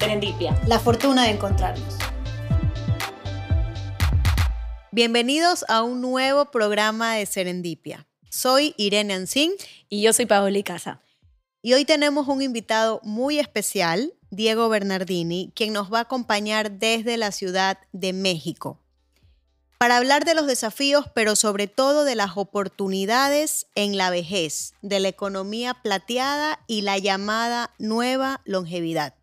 Serendipia. La fortuna de encontrarnos. Bienvenidos a un nuevo programa de Serendipia. Soy Irene Ancín. Y yo soy Paoli Casa. Y hoy tenemos un invitado muy especial, Diego Bernardini, quien nos va a acompañar desde la Ciudad de México para hablar de los desafíos, pero sobre todo de las oportunidades en la vejez, de la economía plateada y la llamada nueva longevidad.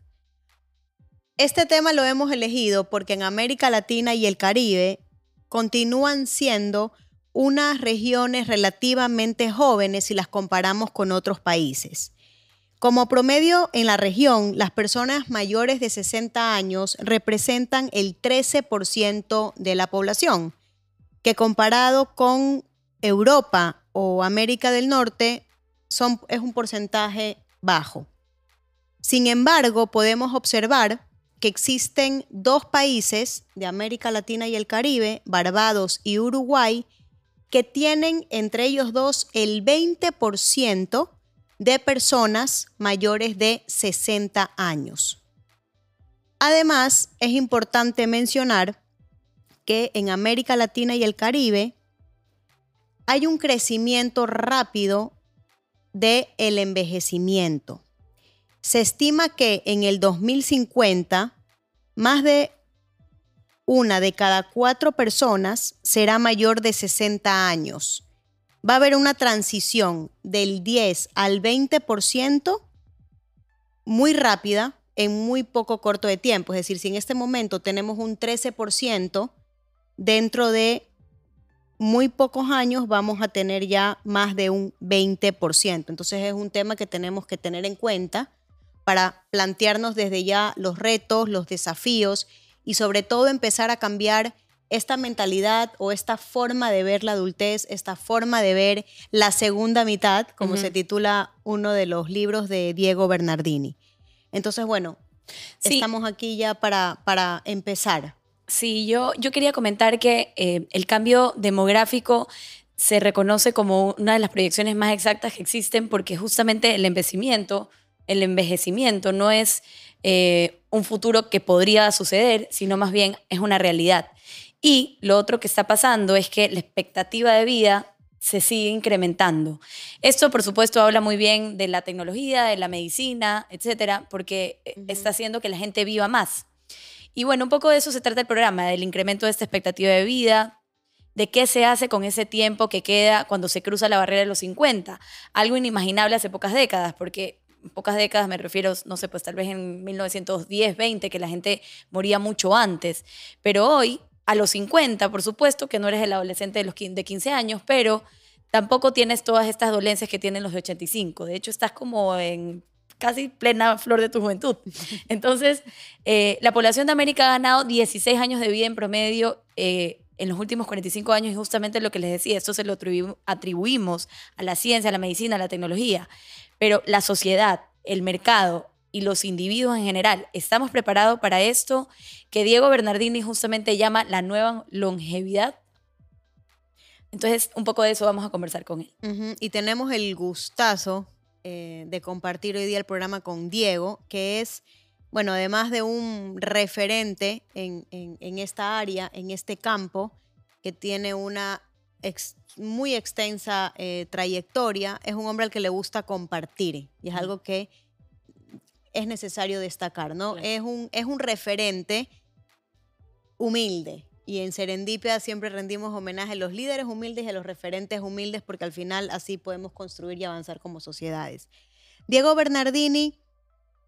Este tema lo hemos elegido porque en América Latina y el Caribe continúan siendo unas regiones relativamente jóvenes si las comparamos con otros países. Como promedio en la región, las personas mayores de 60 años representan el 13% de la población, que comparado con Europa o América del Norte es un porcentaje bajo. Sin embargo, podemos observar que existen dos países de América Latina y el Caribe, Barbados y Uruguay, que tienen entre ellos dos el 20% de personas mayores de 60 años. Además, es importante mencionar que en América Latina y el Caribe hay un crecimiento rápido del el envejecimiento. Se estima que en el 2050 más de una de cada cuatro personas será mayor de 60 años va a haber una transición del 10 al 20% muy rápida en muy poco corto de tiempo. Es decir, si en este momento tenemos un 13%, dentro de muy pocos años vamos a tener ya más de un 20%. Entonces es un tema que tenemos que tener en cuenta para plantearnos desde ya los retos, los desafíos y sobre todo empezar a cambiar esta mentalidad o esta forma de ver la adultez, esta forma de ver la segunda mitad, como se titula uno de los libros de Diego Bernardini. Entonces, bueno, estamos aquí ya para, para empezar. Sí, yo, yo quería comentar que eh, el cambio demográfico se reconoce como una de las proyecciones más exactas que existen porque justamente el envejecimiento, el envejecimiento no es eh, un futuro que podría suceder, sino más bien es una realidad. Y lo otro que está pasando es que la expectativa de vida se sigue incrementando. Esto, por supuesto, habla muy bien de la tecnología, de la medicina, etcétera, porque eh, está haciendo que la gente viva más. Y bueno, un poco de eso se trata el programa, del incremento de esta expectativa de vida, de qué se hace con ese tiempo que queda cuando se cruza la barrera de los 50. Algo inimaginable hace pocas décadas, porque pocas décadas me refiero, no sé, pues tal vez en 1910, 20, que la gente moría mucho antes. Pero hoy a los 50, por supuesto, que no eres el adolescente de, los de 15 años, pero tampoco tienes todas estas dolencias que tienen los de 85. De hecho, estás como en casi plena flor de tu juventud. Entonces, eh, la población de América ha ganado 16 años de vida en promedio eh, en los últimos 45 años y justamente lo que les decía, esto se lo atribuimos a la ciencia, a la medicina, a la tecnología, pero la sociedad, el mercado, y los individuos en general. ¿Estamos preparados para esto que Diego Bernardini justamente llama la nueva longevidad? Entonces, un poco de eso vamos a conversar con él. Y tenemos el gustazo eh, de compartir hoy día el programa con Diego, que es, bueno, además de un referente en, esta área, en este campo, que tiene una muy extensa eh, trayectoria, es un hombre al que le gusta compartir y es algo que es necesario destacar, ¿no? Es, un, es un referente humilde. Y en Serendipia siempre rendimos homenaje a los líderes humildes y a los referentes humildes porque al final así podemos construir y avanzar como sociedades. Diego Bernardini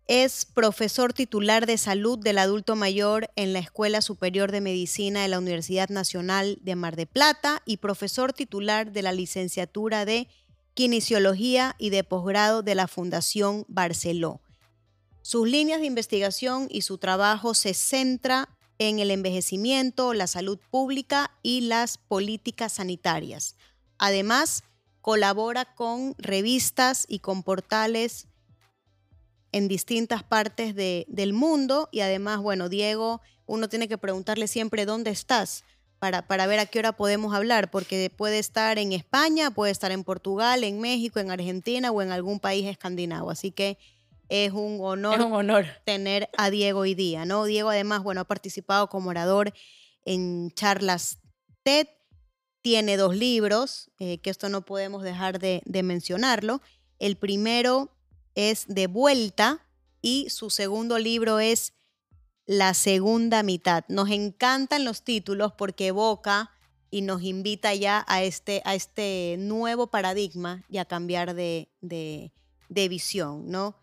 es profesor titular de salud del adulto mayor en la Escuela Superior de Medicina de la Universidad Nacional de Mar de Plata y profesor titular de la licenciatura de Kinesiología y de posgrado de la Fundación Barceló. Sus líneas de investigación y su trabajo se centra en el envejecimiento, la salud pública y las políticas sanitarias. Además, colabora con revistas y con portales en distintas partes del mundo y además, bueno, Diego, uno tiene que preguntarle siempre dónde estás para, para ver a qué hora podemos hablar, porque puede estar en España, puede estar en Portugal, en México, en Argentina o en algún país escandinavo. Así que es un honor, un honor tener a Diego hoy día, ¿no? Diego además, bueno, ha participado como orador en charlas TED, tiene dos libros, eh, que esto no podemos dejar de, de mencionarlo. El primero es De Vuelta y su segundo libro es La Segunda Mitad. Nos encantan los títulos porque evoca y nos invita ya a este, a este nuevo paradigma y a cambiar de, de, visión, ¿no?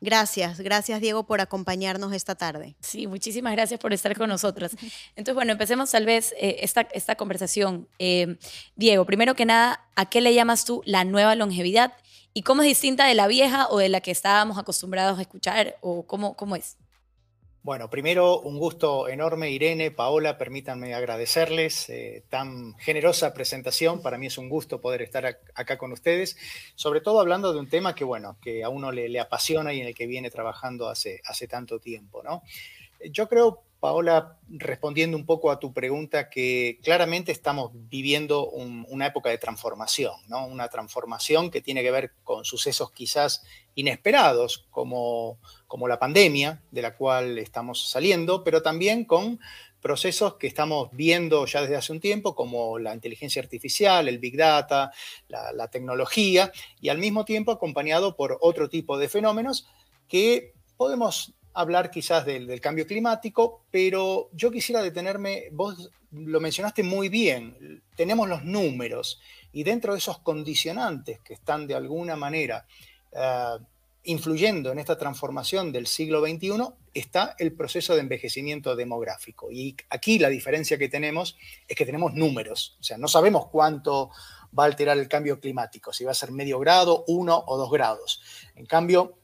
Gracias, gracias Diego por acompañarnos esta tarde. Sí, muchísimas gracias por estar con nosotras. Entonces, bueno, empecemos tal vez eh, esta, esta conversación. Eh, Diego, primero que nada, ¿a qué le llamas tú la nueva longevidad? ¿Y cómo es distinta de la vieja o de la que estábamos acostumbrados a escuchar? ¿O cómo, cómo es? Bueno, primero un gusto enorme, Irene, Paola, permítanme agradecerles eh, tan generosa presentación. Para mí es un gusto poder estar acá con ustedes, sobre todo hablando de un tema que, bueno, que a uno le, apasiona y en el que viene trabajando hace, hace tanto tiempo, ¿no? Yo creo, Paola, respondiendo un poco a tu pregunta, que claramente estamos viviendo una época de transformación, ¿no? Una transformación que tiene que ver con sucesos quizás inesperados, como, como la pandemia, de la cual estamos saliendo, pero también con procesos que estamos viendo ya desde hace un tiempo, como la inteligencia artificial, el big data, la tecnología, y al mismo tiempo acompañado por otro tipo de fenómenos que podemos hablar quizás del, cambio climático, pero yo quisiera detenerme, vos lo mencionaste muy bien, tenemos los números y dentro de esos condicionantes que están de alguna manera eh, influyendo en esta transformación del siglo XXI está el proceso de envejecimiento demográfico. Y aquí la diferencia que tenemos es que tenemos números, o sea, no sabemos cuánto va a alterar el cambio climático, si va a ser medio grado, uno o dos grados. En cambio,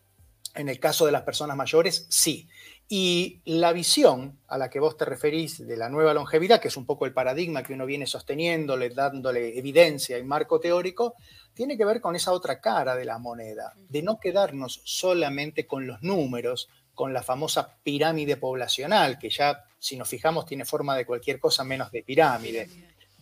en el caso de las personas mayores, sí. Y la visión a la que vos te referís de la nueva longevidad, que es un poco el paradigma que uno viene sosteniéndole, dándole evidencia y marco teórico, tiene que ver con esa otra cara de la moneda, de no quedarnos solamente con los números, con la famosa pirámide poblacional, que ya, si nos fijamos, tiene forma de cualquier cosa menos de pirámide.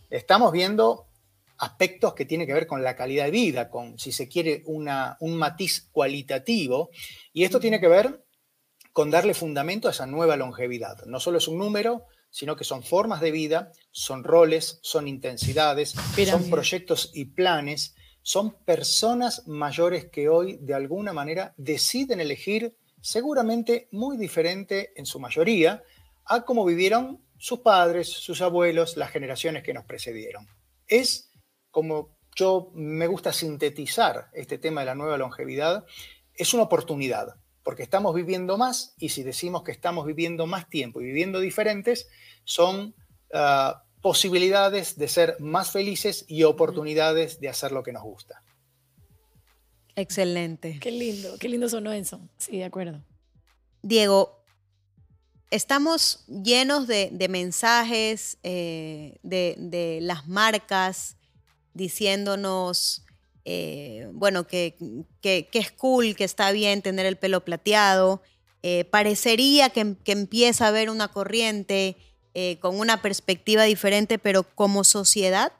Estamos viendo aspectos que tienen que ver con la calidad de vida, con, si se quiere, una, un matiz cualitativo. Y esto tiene que ver con darle fundamento a esa nueva longevidad. No solo es un número, sino que son formas de vida, son roles, son intensidades, son proyectos y planes, son personas mayores que hoy de alguna manera deciden elegir seguramente muy diferente en su mayoría a cómo vivieron sus padres, sus abuelos, las generaciones que nos precedieron. Es como yo me gusta sintetizar este tema de la nueva longevidad, es una oportunidad, porque estamos viviendo más y si decimos que estamos viviendo más tiempo y viviendo diferentes, son ah, posibilidades de ser más felices y oportunidades de hacer lo que nos gusta. Excelente. Qué lindo, qué lindo sonó eso. Sí, de acuerdo. Diego, estamos llenos de, mensajes eh, de, de, las marcas diciéndonos, eh, bueno, que, que, es cool, que está bien tener el pelo plateado. Eh, parecería que, empieza a haber una corriente eh, con una perspectiva diferente, pero como sociedad,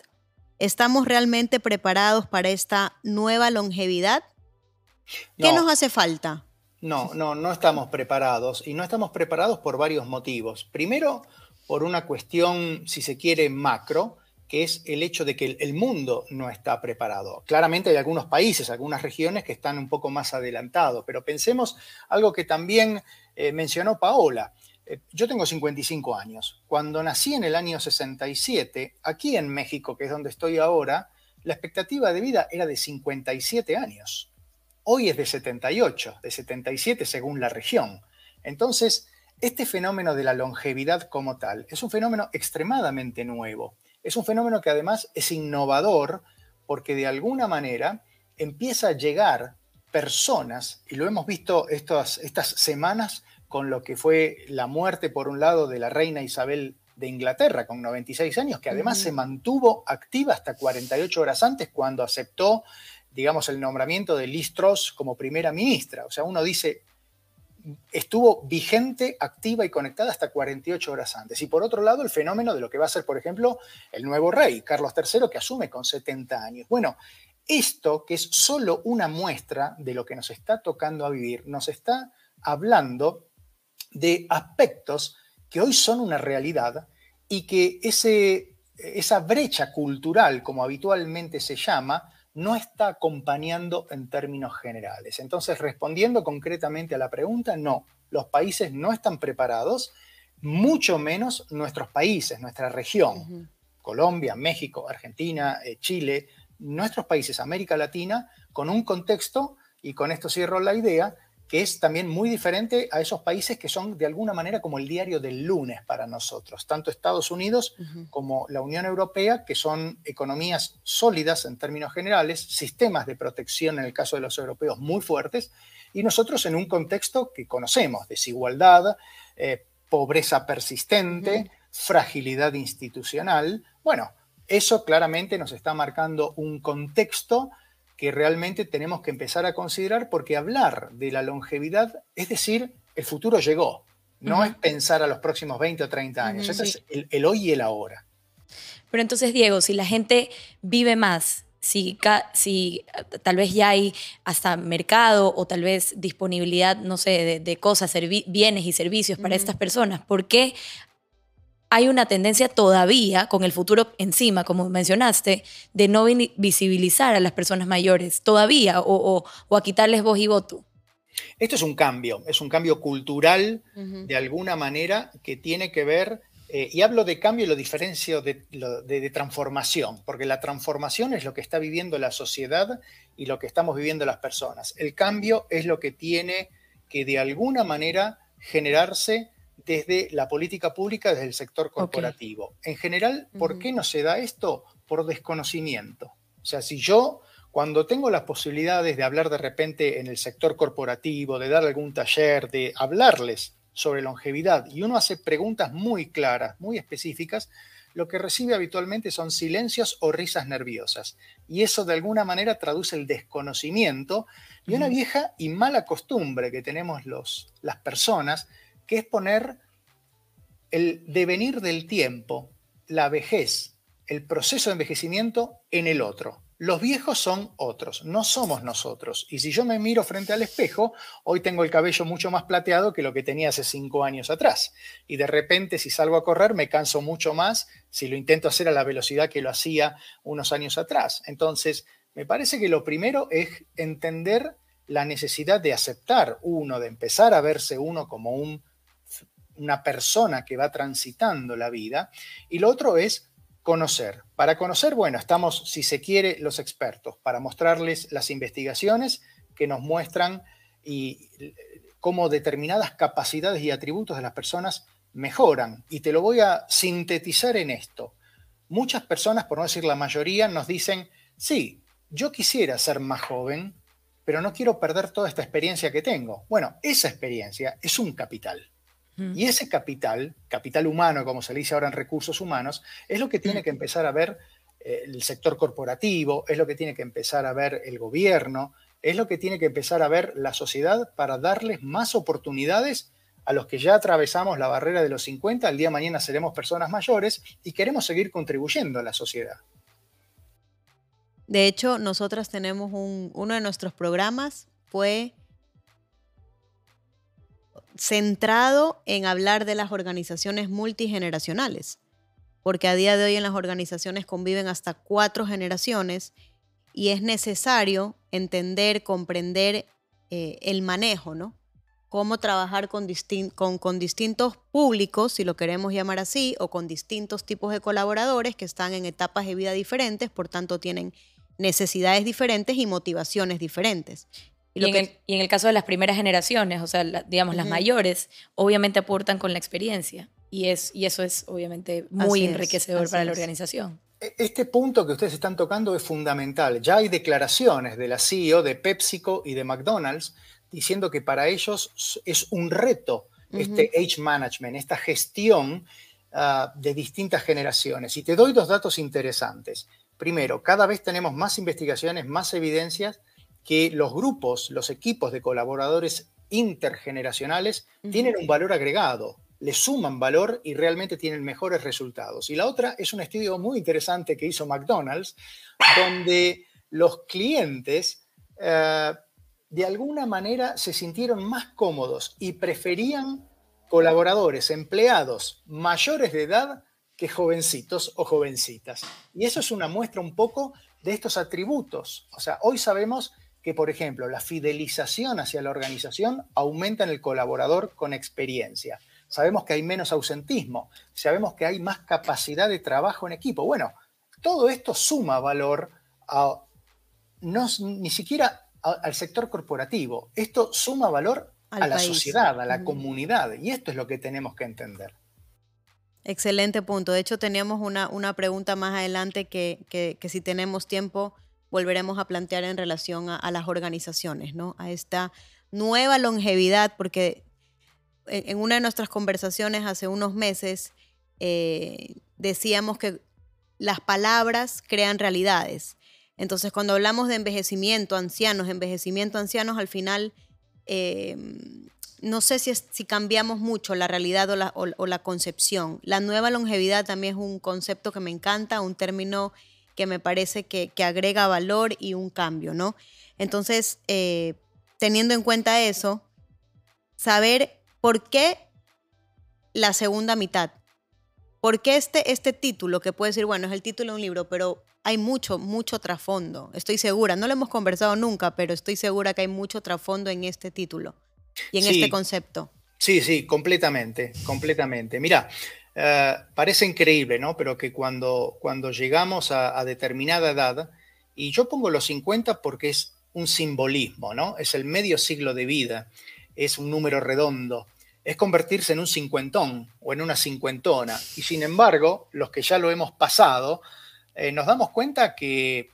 ¿estamos realmente preparados para esta nueva longevidad? ¿Qué nos hace falta? No, no, no estamos preparados y no estamos preparados por varios motivos. Primero, por una cuestión, si se quiere, macro, que es el hecho de que el mundo no está preparado. Claramente hay algunos países, algunas regiones que están un poco más adelantados, pero pensemos algo que también eh, mencionó Paola. Eh, yo tengo 55 años. Cuando nací en el año 67, aquí en México, que es donde estoy ahora, la expectativa de vida era de 57 años. Hoy es de 78, de 77 según la región. Entonces, este fenómeno de la longevidad como tal es un fenómeno extremadamente nuevo es un fenómeno que además es innovador porque de alguna manera empieza a llegar personas, y lo hemos visto estas, estas semanas con lo que fue la muerte, por un lado, de la reina Isabel de Inglaterra, con 96 años, que además se mantuvo activa hasta 48 horas antes cuando aceptó, digamos, el nombramiento de Liz Truss como primera ministra. O sea, uno dice, estuvo vigente, activa y conectada hasta 48 horas antes. Y por otro lado, el fenómeno de lo que va a ser, por ejemplo, el nuevo rey, Carlos III, que asume con 70 años. Bueno, esto, que es solo una muestra de lo que nos está tocando a vivir, nos está hablando de aspectos que hoy son una realidad y que ese, esa brecha cultural, como habitualmente se llama, no está acompañando en términos generales. Entonces, respondiendo concretamente a la pregunta, no, los países no están preparados, mucho menos nuestros países, nuestra región, Colombia, México, Argentina, eh, Chile, nuestros países, América Latina, con un contexto, y con esto cierro la idea, que es también muy diferente a esos países que son de alguna manera como el diario del lunes para nosotros, tanto Estados Unidos como la Unión Europea, que son economías sólidas en términos generales, sistemas de protección en el caso de los europeos muy fuertes, y nosotros en un contexto que conocemos, desigualdad, eh, pobreza persistente, fragilidad institucional. Bueno, eso claramente nos está marcando un contexto que realmente tenemos que empezar a considerar porque hablar de la longevidad es decir, el futuro llegó, no es pensar a los próximos 20 o 30 años, ese es el, hoy y el ahora. Pero entonces, Diego, si la gente vive más, si, si tal vez ya hay hasta mercado o tal vez disponibilidad, no sé, de, cosas, bienes y servicios para estas personas, ¿por qué hay una tendencia todavía, con el futuro encima, como mencionaste, de no visibilizar a las personas mayores, todavía, o, a quitarles voz y voto. Esto es un cambio, es un cambio cultural de alguna manera que tiene que ver, eh, y hablo de cambio y lo diferencio de, de, transformación, porque la transformación es lo que está viviendo la sociedad y lo que estamos viviendo las personas. El cambio es lo que tiene que de alguna manera generarse desde la política pública, desde el sector corporativo. En general, ¿por qué no se da esto? Por desconocimiento. O sea, si yo, cuando tengo las posibilidades de hablar de repente en el sector corporativo, de dar algún taller, de hablarles sobre longevidad, y uno hace preguntas muy claras, muy específicas, lo que recibe habitualmente son silencios o risas nerviosas. Y eso de alguna manera traduce el desconocimiento y una vieja y mala costumbre que tenemos los, las personas que es poner el devenir del tiempo, la vejez, el proceso de envejecimiento en el otro. Los viejos son otros, no somos nosotros. Y si yo me miro frente al espejo, hoy tengo el cabello mucho más plateado que lo que tenía hace cinco años atrás. Y de repente, si salgo a correr, me canso mucho más si lo intento hacer a la velocidad que lo hacía unos años atrás. Entonces, me parece que lo primero es entender la necesidad de aceptar uno, de empezar a verse uno como un una persona que va transitando la vida. Y lo otro es conocer. Para conocer, bueno, estamos, si se quiere, los expertos, para mostrarles las investigaciones que nos muestran y cómo determinadas capacidades y atributos de las personas mejoran. Y te lo voy a sintetizar en esto. Muchas personas, por no decir la mayoría, nos dicen, sí, yo quisiera ser más joven, pero no quiero perder toda esta experiencia que tengo. Bueno, esa experiencia es un capital. Y ese capital, capital humano, como se le dice ahora en recursos humanos, es lo que tiene que empezar a ver eh, el sector corporativo, es lo que tiene que empezar a ver el gobierno, es lo que tiene que empezar a ver la sociedad para darles más oportunidades a los que ya atravesamos la barrera de los 50, al día de mañana seremos personas mayores y queremos seguir contribuyendo a la sociedad. De hecho, nosotras tenemos un, uno de nuestros programas fue centrado en hablar de las organizaciones multigeneracionales, porque a día de hoy en las organizaciones conviven hasta cuatro generaciones y es necesario entender, comprender eh, el manejo, ¿no? Cómo trabajar con, distintos públicos, si lo queremos llamar así, o con distintos tipos de colaboradores que están en etapas de vida diferentes, por tanto tienen necesidades diferentes y motivaciones diferentes. Y, en el, caso de las primeras generaciones, o sea, digamos, las mayores, obviamente aportan con la experiencia. Y, es, y eso es obviamente muy enriquecedor para la organización. E, este punto que ustedes están tocando es fundamental. Ya hay declaraciones de la CEO de PepsiCo y de McDonald's diciendo que para ellos es un reto este age management, esta gestión ah, de distintas generaciones. Y te doy dos datos interesantes. Primero, cada vez tenemos más investigaciones, más evidencias que los grupos, los equipos de colaboradores intergeneracionales tienen un valor agregado, le suman valor y realmente tienen mejores resultados. Y la otra es un estudio muy interesante que hizo McDonald's, donde los clientes eh, de alguna manera se sintieron más cómodos y preferían colaboradores, empleados mayores de edad que jovencitos o jovencitas. Y eso es una muestra un poco de estos atributos. O sea, hoy sabemos que, por ejemplo, la fidelización hacia la organización aumenta en el colaborador con experiencia. Sabemos que hay menos ausentismo, sabemos que hay más capacidad de trabajo en equipo. Bueno, todo esto suma valor a, no, ni siquiera al sector corporativo, esto suma valor a la sociedad, a la comunidad, y esto es lo que tenemos que entender. Excelente punto. De hecho, teníamos una, una pregunta más adelante que, que, si tenemos tiempo volveremos a plantear en relación a, las organizaciones, ¿no? A esta nueva longevidad, porque en, una de nuestras conversaciones hace unos meses eh, decíamos que las palabras crean realidades. Entonces, cuando hablamos de envejecimiento, ancianos, envejecimiento, ancianos, al final eh, no sé si, si cambiamos mucho la realidad o la, concepción. La nueva longevidad también es un concepto que me encanta, un término que me parece que, agrega valor y un cambio, ¿no? Entonces, eh, teniendo en cuenta eso, saber por qué la segunda mitad. ¿Por qué este, este título, que puede decir, bueno, es el título de un libro, pero hay mucho, mucho trasfondo? Estoy segura, no lo hemos conversado nunca, pero estoy segura que hay mucho trasfondo en este título y en este concepto. Sí, sí, completamente, completamente. Mira, eh, parece increíble, ¿no? Pero que cuando, cuando llegamos a, determinada edad, y yo pongo los 50 porque es un simbolismo, ¿no? Es el medio siglo de vida, es un número redondo, es convertirse en un cincuentón o en una cincuentona. Y sin embargo, los que ya lo hemos pasado, eh, nos damos cuenta que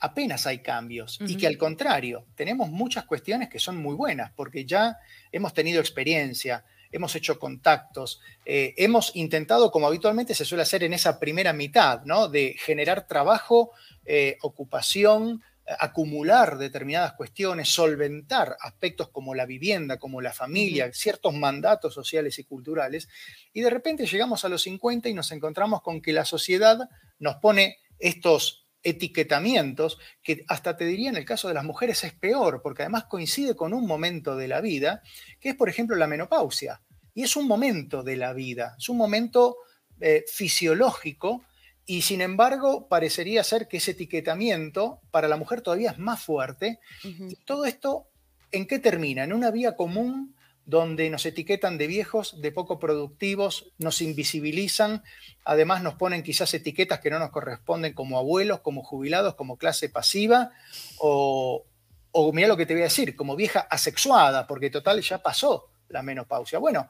apenas hay cambios y que al contrario, tenemos muchas cuestiones que son muy buenas porque ya hemos tenido experiencia, hemos hecho contactos, eh, hemos intentado, como habitualmente se suele hacer en esa primera mitad, ¿no? de generar trabajo, eh, ocupación, acumular determinadas cuestiones, solventar aspectos como la vivienda, como la familia, ciertos mandatos sociales y culturales, y de repente llegamos a los 50 y nos encontramos con que la sociedad nos pone estos etiquetamientos que hasta te diría en el caso de las mujeres es peor, porque además coincide con un momento de la vida, que es por ejemplo la menopausia. Y es un momento de la vida, es un momento eh, fisiológico y sin embargo parecería ser que ese etiquetamiento para la mujer todavía es más fuerte. Y todo esto, ¿en qué termina? En una vía común donde nos etiquetan de viejos, de poco productivos, nos invisibilizan, además nos ponen quizás etiquetas que no nos corresponden como abuelos, como jubilados, como clase pasiva, o, o mira lo que te voy a decir, como vieja asexuada, porque total ya pasó la menopausia. Bueno,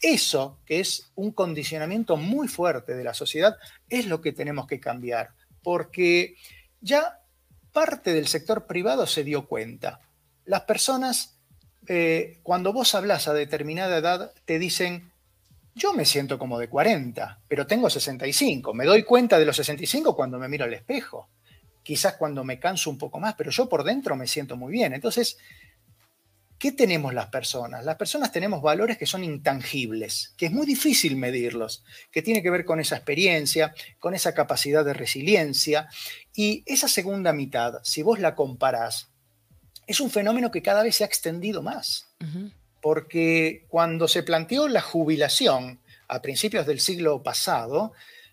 eso, que es un condicionamiento muy fuerte de la sociedad, es lo que tenemos que cambiar, porque ya parte del sector privado se dio cuenta. Las personas eh, cuando vos hablas a determinada edad, te dicen, yo me siento como de 40, pero tengo 65. Me doy cuenta de los 65 cuando me miro al espejo. Quizás cuando me canso un poco más, pero yo por dentro me siento muy bien. Entonces, ¿qué tenemos las personas? Las personas tenemos valores que son intangibles, que es muy difícil medirlos, que tiene que ver con esa experiencia, con esa capacidad de resiliencia. Y esa segunda mitad, si vos la comparás es un fenómeno que cada vez se ha extendido más. Porque cuando se planteó la jubilación a principios del siglo pasado,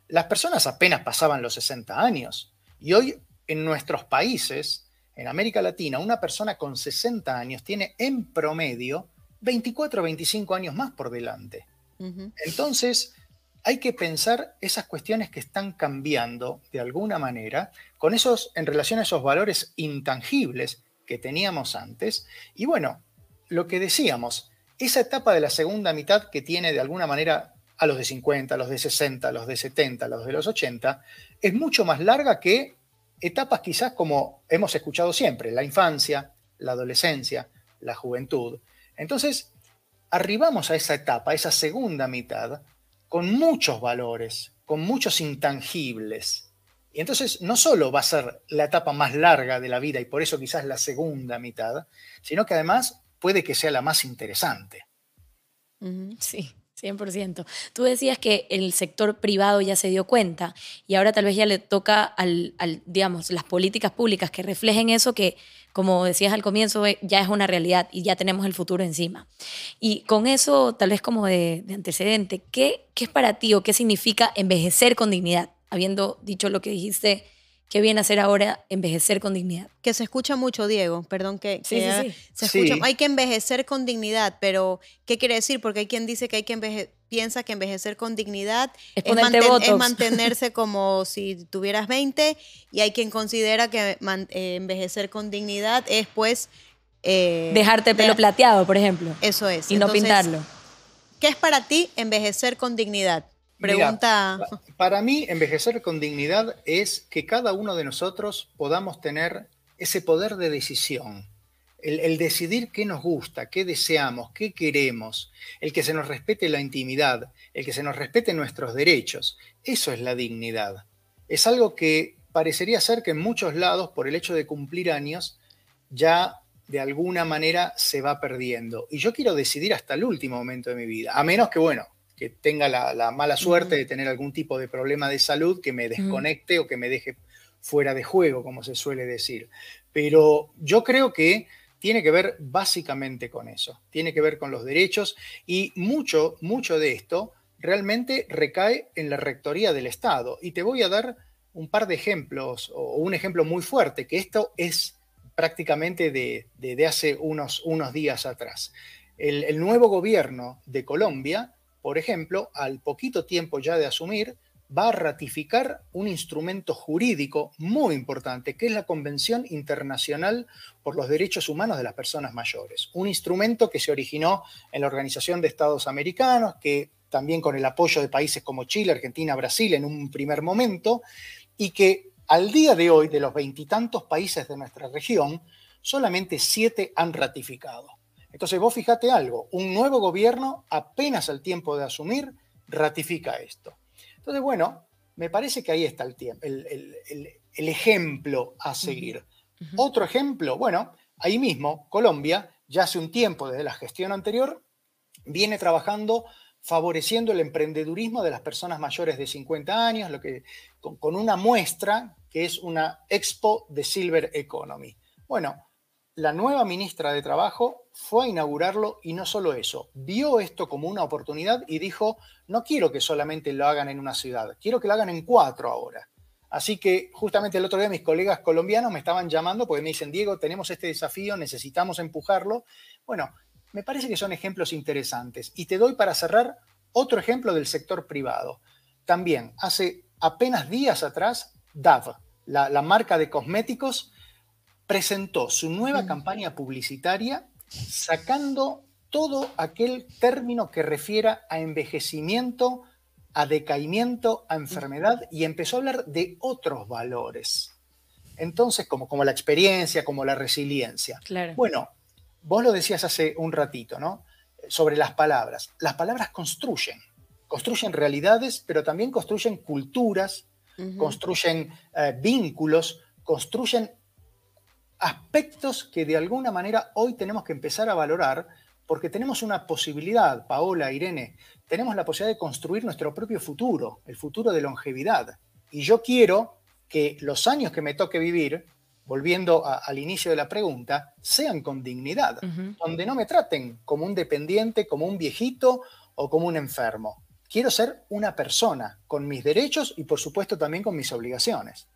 las personas apenas pasaban los 60 años. Y hoy en nuestros países, en América Latina, una persona con 60 años tiene en promedio 24 o 25 años más por delante. Entonces, hay que pensar esas cuestiones que están cambiando de alguna manera con esos, en relación a esos valores intangibles que teníamos antes. Y bueno, lo que decíamos, esa etapa de la segunda mitad que tiene de alguna manera a los de 50, a los de 60, a los de 70, a los de los 80, es mucho más larga que etapas quizás como hemos escuchado siempre, la infancia, la adolescencia, la juventud. Entonces, arribamos a esa etapa, a esa segunda mitad, con muchos valores, con muchos intangibles, y entonces no solo va a ser la etapa más larga de la vida y por eso quizás la segunda mitad, sino que además puede que sea la más interesante. Sí, 100%. Tú decías que el sector privado ya se dio cuenta y ahora tal vez ya le toca al, digamos, las políticas públicas que reflejen eso que, como decías al comienzo, eh, ya es una realidad y ya tenemos el futuro encima. Y con eso, tal vez como de, antecedente, ¿qué, ¿qué es para ti o qué significa envejecer con dignidad? Habiendo dicho lo que dijiste qué viene hacer ahora envejecer con dignidad. Que se escucha mucho, Diego, perdón que, sí, sí, sí. se escucha. Hay que envejecer con dignidad, pero ¿qué quiere decir? Porque hay quien dice que hay que envejecer, piensa que envejecer con dignidad es, mantenerse como si tuvieras 20 y hay quien considera que eh, envejecer con dignidad es pues... Eh, Dejarte pelo plateado, por ejemplo. Eso es. Y no pintarlo. ¿Qué es para ti envejecer con dignidad? Pregunta. para mí, envejecer con dignidad es que cada uno de nosotros podamos tener ese poder de decisión. El, decidir qué nos gusta, qué deseamos, qué queremos, el que se nos respete la intimidad, el que se nos respete nuestros derechos. Eso es la dignidad. Es algo que parecería ser que en muchos lados, por el hecho de cumplir años, ya de alguna manera se va perdiendo. Y yo quiero decidir hasta el último momento de mi vida, a menos que, bueno, que tenga la, mala suerte de tener algún tipo de problema de salud que me desconecte o que me deje fuera de juego, como se suele decir. Pero yo creo que tiene que ver básicamente con eso, tiene que ver con los derechos y mucho, mucho de esto realmente recae en la rectoría del Estado. Y te voy a dar un par de ejemplos, o un ejemplo muy fuerte, que esto es prácticamente de, hace unos, unos días atrás. el, nuevo gobierno de Colombia por ejemplo, al poquito tiempo ya de asumir, va a ratificar un instrumento jurídico muy importante, que es la Convención Internacional por los Derechos Humanos de las Personas Mayores. Un instrumento que se originó en la Organización de Estados Americanos, que también con el apoyo de países como Chile, Argentina, Brasil en un primer momento, y que al día de hoy, de los veintitantos países de nuestra región, solamente siete han ratificado. Entonces vos fíjate algo, un nuevo gobierno apenas al tiempo de asumir ratifica esto. Entonces, bueno, me parece que ahí está el, el, el, ejemplo a seguir. Otro ejemplo, bueno, ahí mismo, Colombia, ya hace un tiempo desde la gestión anterior, viene trabajando favoreciendo el emprendedurismo de las personas mayores de 50 años, lo que, con, con una muestra que es una expo de Silver Economy. Bueno, la nueva ministra de Trabajo fue a inaugurarlo y no solo eso, vio esto como una oportunidad y dijo, no quiero que solamente lo hagan en una ciudad, quiero que lo hagan en cuatro ahora. Así que justamente el otro día mis colegas colombianos me estaban llamando porque me dicen, Diego, tenemos este desafío, necesitamos empujarlo. Bueno, me parece que son ejemplos interesantes. Y te doy para cerrar otro ejemplo del sector privado. También, hace apenas días atrás, DAV, la, la marca de cosméticos, presentó su nueva campaña publicitaria sacando todo aquel término que refiera a envejecimiento, a decaimiento, a enfermedad y empezó a hablar de otros valores. Entonces, como, como la experiencia, como la resiliencia. Bueno, vos lo decías hace un ratito, ¿no? Sobre las palabras. Las palabras construyen, construyen realidades, pero también construyen culturas, construyen eh, vínculos, construyen aspectos que de alguna manera hoy tenemos que empezar a valorar porque tenemos una posibilidad, Paola, Irene, tenemos la posibilidad de construir nuestro propio futuro, el futuro de longevidad. Y yo quiero que los años que me toque vivir, volviendo al inicio de la pregunta, sean con dignidad, donde no me traten como un dependiente, como un viejito o como un enfermo. Quiero ser una persona con mis derechos y por supuesto también con mis obligaciones.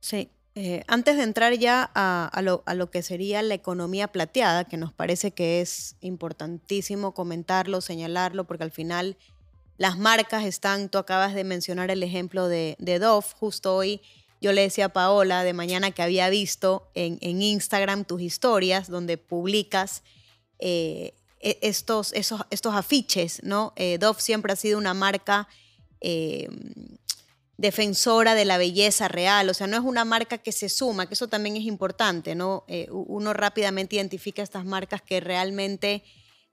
Sí, eh, antes de entrar ya a, lo, que sería la economía plateada, que nos parece que es importantísimo comentarlo, señalarlo, porque al final las marcas están, tú acabas de mencionar el ejemplo de, de Dove, justo hoy yo le decía a Paola de mañana que había visto en, Instagram tus historias donde publicas eh, e, estos, estos afiches, ¿no? Eh, Dove siempre ha sido una marca defensora de la belleza real, o sea, no es una marca que se suma, que eso también es importante, ¿no? Eh, uno rápidamente identifica estas marcas que realmente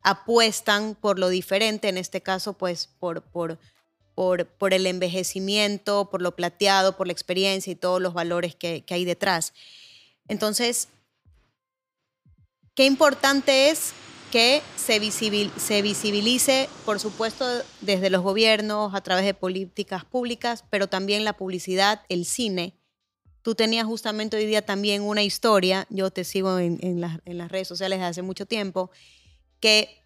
apuestan por lo diferente, en este caso, pues, por, por, por, por el envejecimiento, por lo plateado, por la experiencia y todos los valores que, que hay detrás. Entonces, qué importante es que se, visibilice, por supuesto, desde los gobiernos, a través de políticas públicas, pero también la publicidad, el cine. Tú tenías justamente hoy día también una historia, yo te sigo en las redes sociales desde hace mucho tiempo, que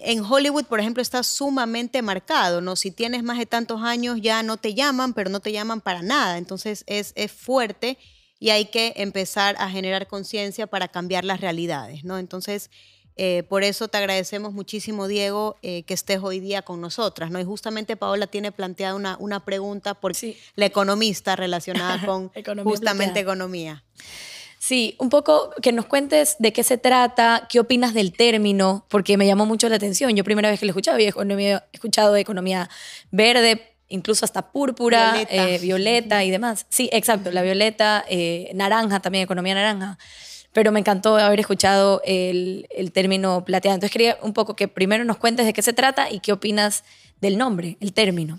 en Hollywood, por ejemplo, está sumamente marcado, ¿no? Si tienes más de tantos años ya no te llaman, pero no te llaman para nada. Entonces es, es fuerte y hay que empezar a generar conciencia para cambiar las realidades, ¿no? Entonces, eh, por eso te agradecemos muchísimo, Diego, eh, que estés hoy día con nosotras, ¿no? Y justamente Paola tiene planteada una, una pregunta por la economista relacionada con justamente economía. Sí, un poco que nos cuentes de qué se trata, qué opinas del término, porque me llamó mucho la atención. Yo primera vez que lo escuchaba había escuchado de economía verde, incluso hasta púrpura, violeta, eh, y demás. Sí, exacto, la violeta, eh, naranja también, economía naranja. Pero me encantó haber escuchado el, término plateado. Entonces quería un poco que primero nos cuentes de qué se trata y qué opinas del nombre, el término.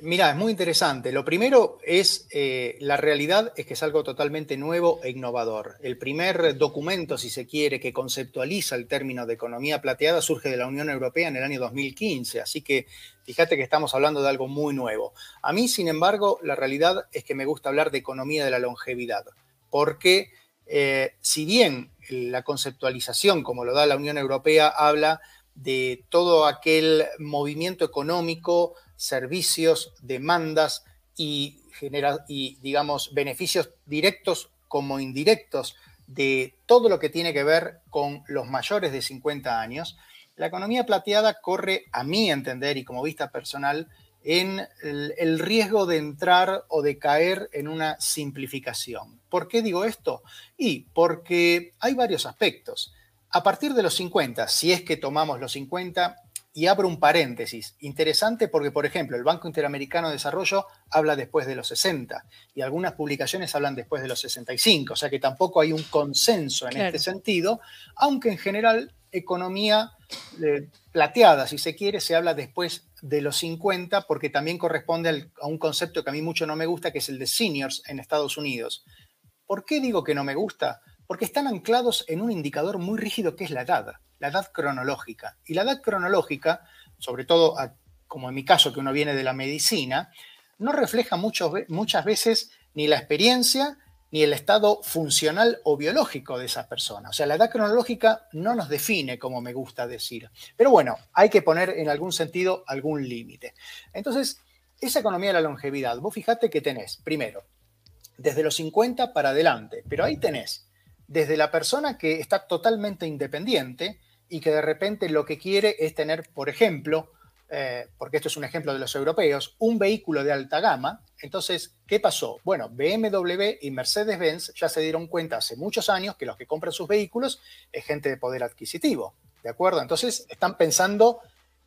Mira, es muy interesante. Lo primero es, eh, la realidad es que es algo totalmente nuevo e innovador. El primer documento, si se quiere, que conceptualiza el término de economía plateada surge de la Unión Europea en el año 2015. Así que fíjate que estamos hablando de algo muy nuevo. A mí, sin embargo, la realidad es que me gusta hablar de economía de la longevidad. Porque eh, si bien la conceptualización, como lo da la Unión Europea, habla de todo aquel movimiento económico, servicios, demandas y, y digamos, beneficios directos como indirectos de todo lo que tiene que ver con los mayores de 50 años, la economía plateada corre, a mi entender y como vista personal, en el, riesgo de entrar o de caer en una simplificación. ¿Por qué digo esto? Y porque hay varios aspectos. A partir de los 50, si es que tomamos los 50, y abro un paréntesis, interesante porque, por ejemplo, el Banco Interamericano de Desarrollo habla después de los 60 y algunas publicaciones hablan después de los 65, o sea que tampoco hay un consenso en este sentido, aunque en general economía eh, plateada, si se quiere, se habla después de los 50 porque también corresponde a un concepto que a mí mucho no me gusta, que es el de seniors en Estados Unidos. ¿Por qué digo que no me gusta? Porque están anclados en un indicador muy rígido que es la edad la edad cronológica. Y la edad cronológica, sobre todo como en mi caso que uno viene de la medicina, no refleja muchas veces ni la experiencia ni el estado funcional o biológico de esa persona. O sea, la edad cronológica no nos define, como me gusta decir. Pero bueno, hay que poner en algún sentido algún límite. Entonces, esa economía de la longevidad, vos fijate que tenés, primero, desde los 50 para adelante, pero ahí tenés desde la persona que está totalmente independiente y que de repente lo que quiere es tener, por ejemplo, eh, porque esto es un ejemplo de los europeos, un vehículo de alta gama. Entonces, ¿qué pasó? Bueno, BMW y Mercedes-Benz ya se dieron cuenta hace muchos años que los que compran sus vehículos es gente de poder adquisitivo, ¿de acuerdo? Entonces, están pensando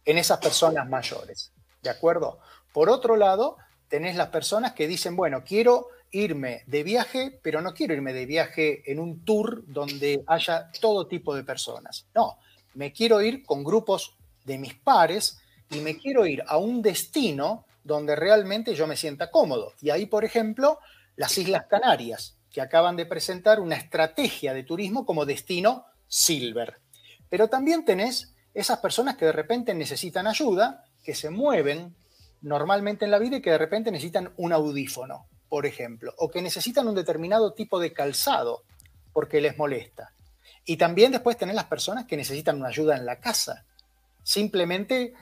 en esas personas mayores, ¿de acuerdo? Por otro lado, tenés las personas que dicen, bueno, quiero irme de viaje, pero no quiero irme de viaje en un tour donde haya todo tipo de personas. No, me quiero ir con grupos de mis pares y me quiero ir a un destino donde realmente yo me sienta cómodo. Y ahí, por ejemplo, las Islas Canarias, que acaban de presentar una estrategia de turismo como destino silver. Pero también tenés esas personas que de repente necesitan ayuda, que se mueven normalmente en la vida y que de repente necesitan un audífono por ejemplo, o que necesitan un determinado tipo de calzado porque les molesta. Y también después tener las personas que necesitan una ayuda en la casa, simplemente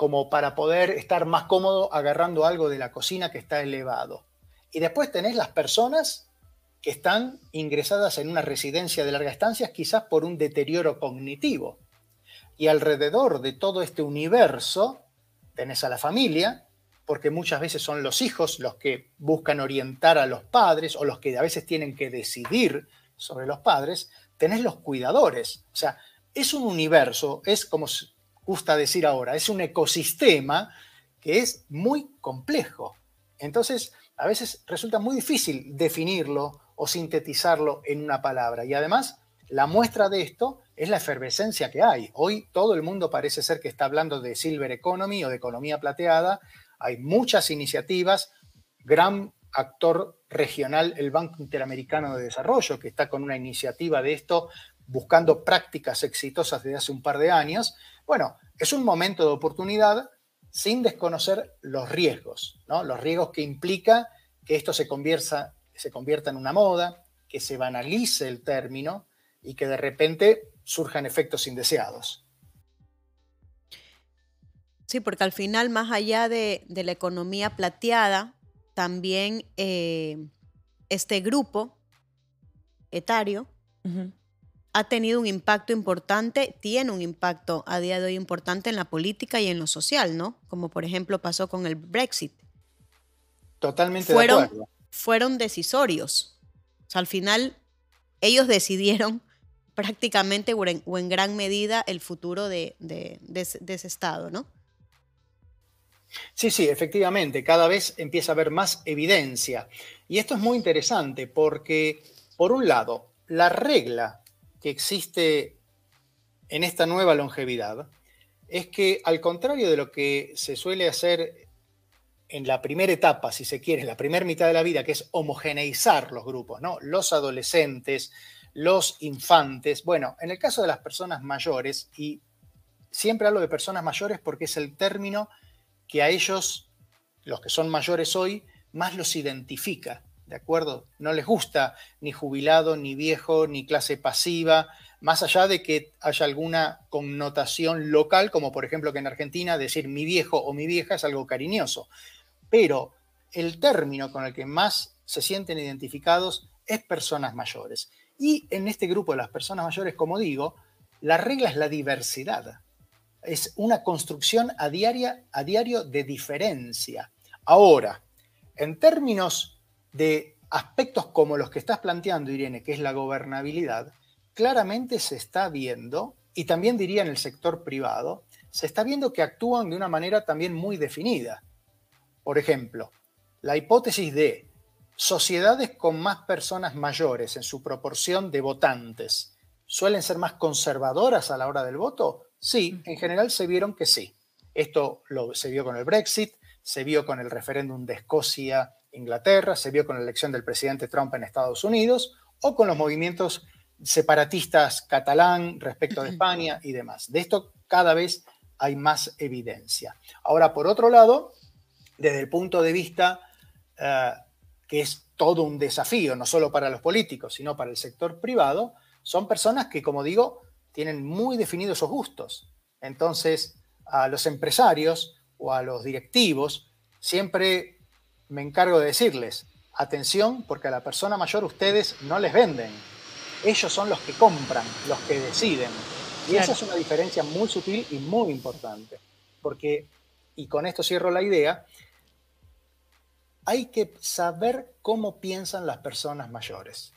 como para poder estar más cómodo agarrando algo de la cocina que está elevado. Y después tenés las personas que están ingresadas en una residencia de larga estancia, quizás por un deterioro cognitivo. Y alrededor de todo este universo tenés a la familia, porque muchas veces son los hijos los que buscan orientar a los padres o los que a veces tienen que decidir sobre los padres, tenés los cuidadores. O sea, es un universo, es como gusta decir ahora, es un ecosistema que es muy complejo. Entonces, a veces resulta muy difícil definirlo o sintetizarlo en una palabra. Y además, la muestra de esto es la efervescencia que hay. Hoy todo el mundo parece ser que está hablando de silver economy o de economía plateada hay muchas iniciativas, gran actor regional el Banco Interamericano de Desarrollo, que está con una iniciativa de esto buscando prácticas exitosas desde hace un par de años, bueno, es un momento de oportunidad sin desconocer los riesgos, ¿no? los riesgos que implica que esto se convierta, se convierta en una moda, que se banalice el término y que de repente surjan efectos indeseados. Sí, porque al final, más allá de, la economía plateada, también eh, este grupo etario ha tenido un impacto importante, tiene un impacto a día de hoy importante en la política y en lo social, ¿no? Como por ejemplo pasó con el Brexit. Totalmente fueron, de acuerdo. Fueron decisorios. O sea, al final ellos decidieron prácticamente o en, gran medida el futuro de, de ese estado, ¿no? Sí, sí, efectivamente, cada vez empieza a haber más evidencia. Y esto es muy interesante porque, por un lado, la regla que existe en esta nueva longevidad es que, al contrario de lo que se suele hacer en la primera etapa, si se quiere, en la primera mitad de la vida, que es homogeneizar los grupos, ¿no? Los adolescentes, los infantes. Bueno, en el caso de las personas mayores, y siempre hablo de personas mayores porque es el término que a ellos, los que son mayores hoy, más los identifica, ¿de acuerdo? No les gusta ni jubilado, ni viejo, ni clase pasiva, más allá de que haya alguna connotación local, como por ejemplo que en Argentina decir mi viejo o mi vieja es algo cariñoso. Pero el término con el que más se sienten identificados es personas mayores. Y en este grupo de las personas mayores, como digo, la regla es la diversidad es una construcción a, a diario de diferencia. Ahora, en términos de aspectos como los que estás planteando, Irene, que es la gobernabilidad, claramente se está viendo, y también diría en el sector privado, se está viendo que actúan de una manera también muy definida. Por ejemplo, la hipótesis de sociedades con más personas mayores en su proporción de votantes suelen ser más conservadoras a la hora del voto, Sí, en general se vieron que sí. Esto lo, se vio con el Brexit, se vio con el referéndum de Escocia, Inglaterra, se vio con la elección del presidente Trump en Estados Unidos o con los movimientos separatistas catalán respecto de España y demás. De esto cada vez hay más evidencia. Ahora, por otro lado, desde el punto de vista eh, que es todo un desafío, no solo para los políticos, sino para el sector privado, son personas que, como digo, tienen muy definidos sus gustos. Entonces, a los empresarios o a los directivos, siempre me encargo de decirles, atención, porque a la persona mayor ustedes no les venden. Ellos son los que compran, los que deciden. Y esa es una diferencia muy sutil y muy importante. Porque, y con esto cierro la idea, hay que saber cómo piensan las personas mayores.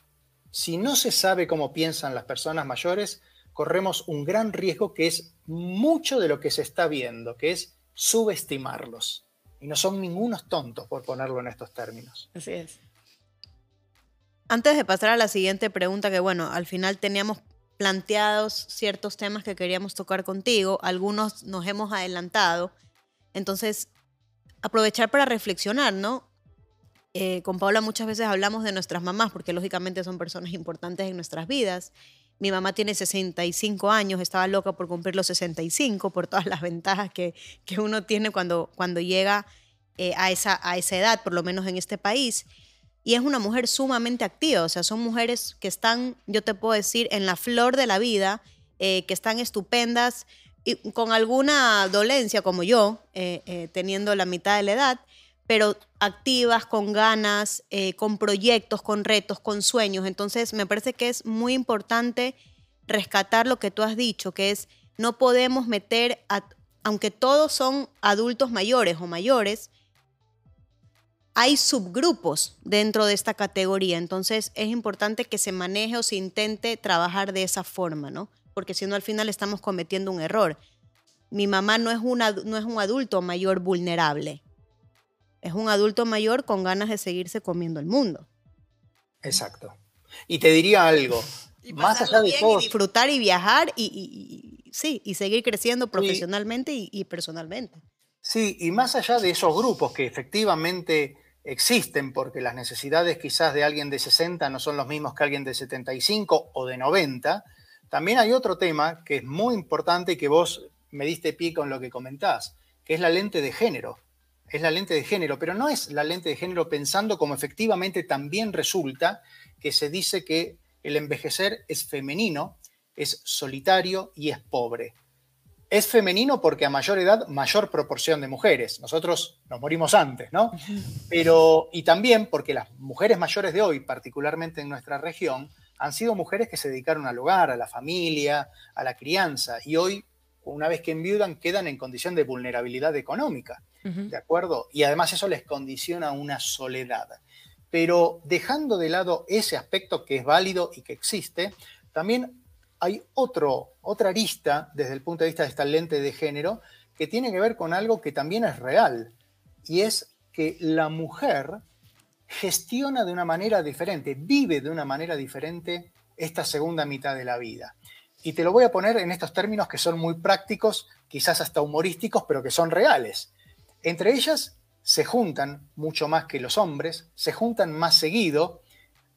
Si no se sabe cómo piensan las personas mayores, corremos un gran riesgo que es mucho de lo que se está viendo, que es subestimarlos. Y no son ningunos tontos, por ponerlo en estos términos. Así es. Antes de pasar a la siguiente pregunta, que bueno, al final teníamos planteados ciertos temas que queríamos tocar contigo, algunos nos hemos adelantado. Entonces, aprovechar para reflexionar, ¿no? Eh, con Paula muchas veces hablamos de nuestras mamás, porque lógicamente son personas importantes en nuestras vidas. Mi mamá tiene 65 años, estaba loca por cumplir los 65 por todas las ventajas que, que uno tiene cuando, cuando llega eh, a, esa, a esa edad, por lo menos en este país. Y es una mujer sumamente activa, o sea, son mujeres que están, yo te puedo decir, en la flor de la vida, eh, que están estupendas y con alguna dolencia como yo, eh, teniendo la mitad de la edad, pero activas, con ganas, eh, con proyectos, con retos, con sueños. Entonces, me parece que es muy importante rescatar lo que tú has dicho, que es no podemos meter, aunque todos son adultos mayores o mayores, hay subgrupos dentro de esta categoría. Entonces, es importante que se maneje o se intente trabajar de esa forma, ¿no? Porque si no, al final estamos cometiendo un error. Mi mamá no es, una, no es un adulto mayor vulnerable es un adulto mayor con ganas de seguirse comiendo el mundo. Exacto. Y te diría algo, más allá de todo... disfrutar y viajar y, sí, y seguir creciendo profesionalmente y, personalmente. Sí, y más allá de esos grupos que efectivamente existen, porque las necesidades quizás de alguien de 60 no son los mismos que alguien de 75 o de 90, también hay otro tema que es muy importante y que vos me diste pie con lo que comentás, que es la lente de género. Es la lente de género, pero no es la lente de género pensando como efectivamente también resulta que se dice que el envejecer es femenino, es solitario y es pobre. Es femenino porque a mayor edad, mayor proporción de mujeres. Nosotros nos morimos antes, ¿no? Pero, y también porque las mujeres mayores de hoy, particularmente en nuestra región, han sido mujeres que se dedicaron al hogar, a la familia, a la crianza, y hoy, una vez que enviudan, quedan en condición de vulnerabilidad económica, ¿de acuerdo? Y además eso les condiciona una soledad. Pero dejando de lado ese aspecto que es válido y que existe, también hay otro, otra arista desde el punto de vista de esta lente de género que tiene que ver con algo que también es real, y es que la mujer gestiona de una manera diferente, vive de una manera diferente esta segunda mitad de la vida. Y te lo voy a poner en estos términos que son muy prácticos, quizás hasta humorísticos, pero que son reales. Entre ellas se juntan mucho más que los hombres, se juntan más seguido,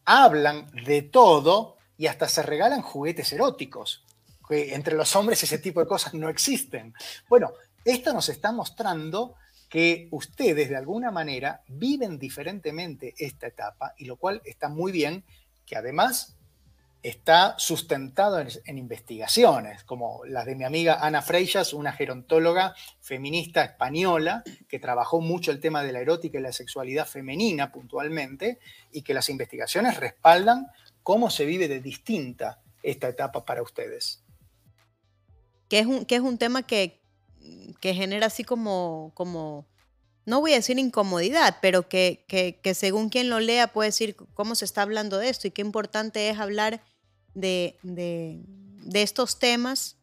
hablan de todo y hasta se regalan juguetes eróticos. Que entre los hombres ese tipo de cosas no existen. Bueno, esto nos está mostrando que ustedes de alguna manera viven diferentemente esta etapa y lo cual está muy bien, que además está sustentado en, investigaciones, como las de mi amiga Ana Freixas, una gerontóloga feminista española que trabajó mucho el tema de la erótica y la sexualidad femenina puntualmente, y que las investigaciones respaldan cómo se vive de distinta esta etapa para ustedes. Que es un, que es un tema que, que genera así como, como, no voy a decir incomodidad, pero que, que, que según quien lo lea puede decir cómo se está hablando de esto y qué importante es hablar de, estos temas,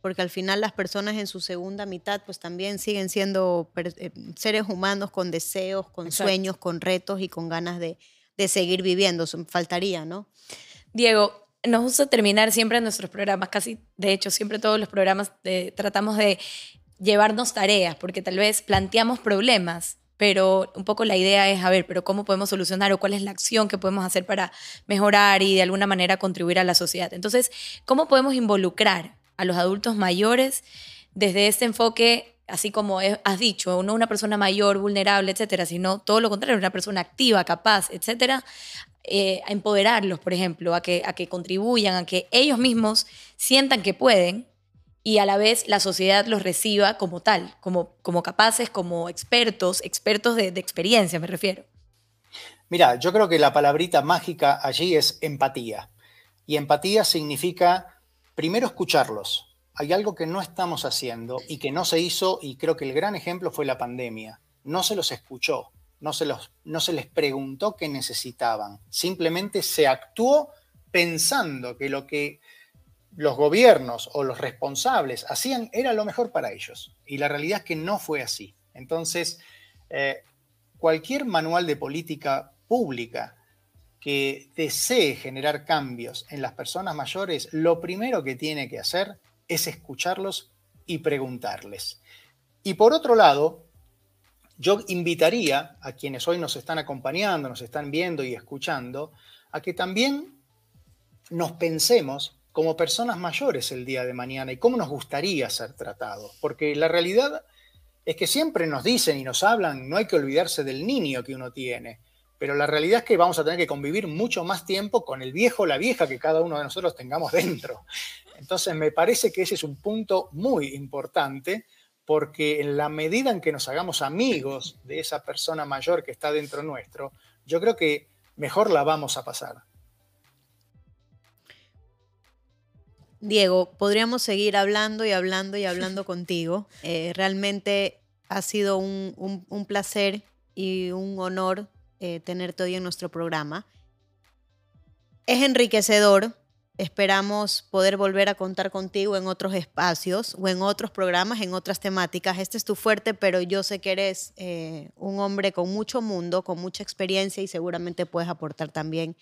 porque al final las personas en su segunda mitad pues también siguen siendo eh, seres humanos con deseos, con sueños, con retos y con ganas de, seguir viviendo. Faltaría, ¿no? Diego, nos gusta terminar siempre en nuestros programas, casi, de hecho, siempre todos los programas tratamos de llevarnos tareas, porque tal vez planteamos problemas pero un poco la idea es, a ver, pero ¿cómo podemos solucionar o cuál es la acción que podemos hacer para mejorar y de alguna manera contribuir a la sociedad? Entonces, ¿cómo podemos involucrar a los adultos mayores desde este enfoque, así como has dicho, no una persona mayor, vulnerable, etcétera, sino todo lo contrario, una persona activa, capaz, etcétera, eh, a empoderarlos, por ejemplo, a que, a que contribuyan, a que ellos mismos sientan que pueden y a la vez la sociedad los reciba como tal, como, como capaces, como expertos, expertos de, experiencia, me refiero. Mira, yo creo que la palabrita mágica allí es empatía. Y empatía significa primero escucharlos. Hay algo que no estamos haciendo y que no se hizo, y creo que el gran ejemplo fue la pandemia. No se los escuchó, no se, los, no se les preguntó qué necesitaban. Simplemente se actuó pensando que lo que los gobiernos o los responsables hacían era lo mejor para ellos. Y la realidad es que no fue así. Entonces, eh, cualquier manual de política pública que desee generar cambios en las personas mayores, lo primero que tiene que hacer es escucharlos y preguntarles. Y por otro lado, yo invitaría a quienes hoy nos están acompañando, nos están viendo y escuchando, a que también nos pensemos como personas mayores el día de mañana y cómo nos gustaría ser tratados. Porque la realidad es que siempre nos dicen y nos hablan, no hay que olvidarse del niño que uno tiene, pero la realidad es que vamos a tener que convivir mucho más tiempo con el viejo o la vieja que cada uno de nosotros tengamos dentro. Entonces me parece que ese es un punto muy importante porque en la medida en que nos hagamos amigos de esa persona mayor que está dentro nuestro, yo creo que mejor la vamos a pasar. Diego, podríamos seguir hablando y hablando y hablando contigo. Eh, realmente ha sido un, placer y un honor eh, tenerte hoy en nuestro programa. Es enriquecedor. Esperamos poder volver a contar contigo en otros espacios o en otros programas, en otras temáticas. Este es tu fuerte, pero yo sé que eres eh, un hombre con mucho mundo, con mucha experiencia y seguramente puedes aportar también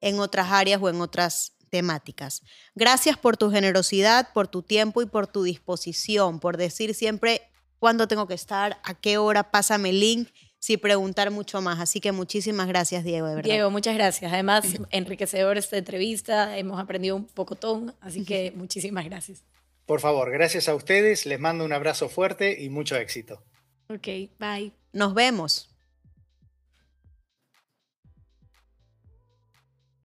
en otras áreas o en otras temáticas. Gracias por tu generosidad, por tu tiempo y por tu disposición, por decir siempre cuándo tengo que estar, a qué hora, pásame el link. sin preguntar mucho más. Así que muchísimas gracias, Diego, de verdad. Diego, muchas gracias. Además, enriquecedor esta entrevista, hemos aprendido un pocotón, así que muchísimas gracias. Por favor, gracias a ustedes, les mando un abrazo fuerte y mucho éxito. Ok, bye. Nos vemos.